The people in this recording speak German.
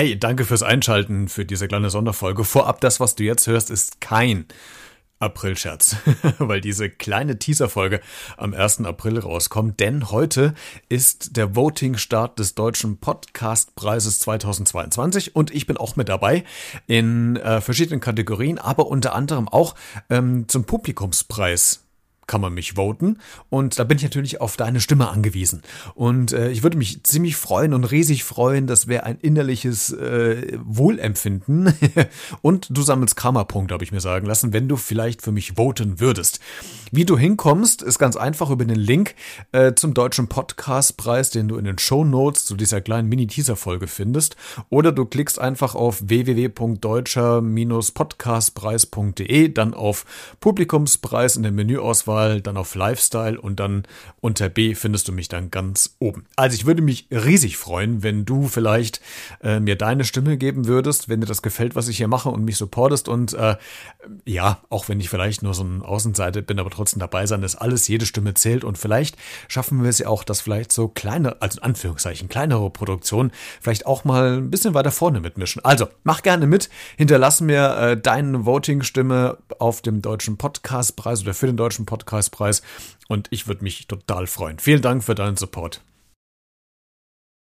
Hey, danke fürs Einschalten für diese kleine Sonderfolge. Vorab, das, was du jetzt hörst, ist kein Aprilscherz, weil diese kleine Teaserfolge am 1. April rauskommt, denn heute ist der Voting-Start des Deutschen Podcastpreises 2022 und ich bin auch mit dabei in äh, verschiedenen Kategorien, aber unter anderem auch ähm, zum Publikumspreis kann man mich voten. Und da bin ich natürlich auf deine Stimme angewiesen. Und äh, ich würde mich ziemlich freuen und riesig freuen. Das wäre ein innerliches äh, Wohlempfinden. und du sammelst Karma-Punkte, habe ich mir sagen lassen, wenn du vielleicht für mich voten würdest. Wie du hinkommst, ist ganz einfach über den Link äh, zum deutschen Podcastpreis, den du in den Show Notes zu dieser kleinen Mini-Teaser-Folge findest. Oder du klickst einfach auf www.deutscher-podcastpreis.de, dann auf Publikumspreis in der Menüauswahl Auswahl, dann auf Lifestyle und dann unter B findest du mich dann ganz oben. Also ich würde mich riesig freuen, wenn du vielleicht äh, mir deine Stimme geben würdest, wenn dir das gefällt, was ich hier mache und mich supportest und äh, ja, auch wenn ich vielleicht nur so ein Außenseite bin, aber trotzdem dabei sein, dass alles, jede Stimme zählt und vielleicht schaffen wir es ja auch, dass vielleicht so kleine, also in Anführungszeichen, kleinere Produktionen vielleicht auch mal ein bisschen weiter vorne mitmischen. Also, mach gerne mit, hinterlass mir äh, deine Voting-Stimme auf dem Deutschen Podcastpreis oder für den Deutschen Podcast Podcastpreis und ich würde mich total freuen. Vielen Dank für deinen Support.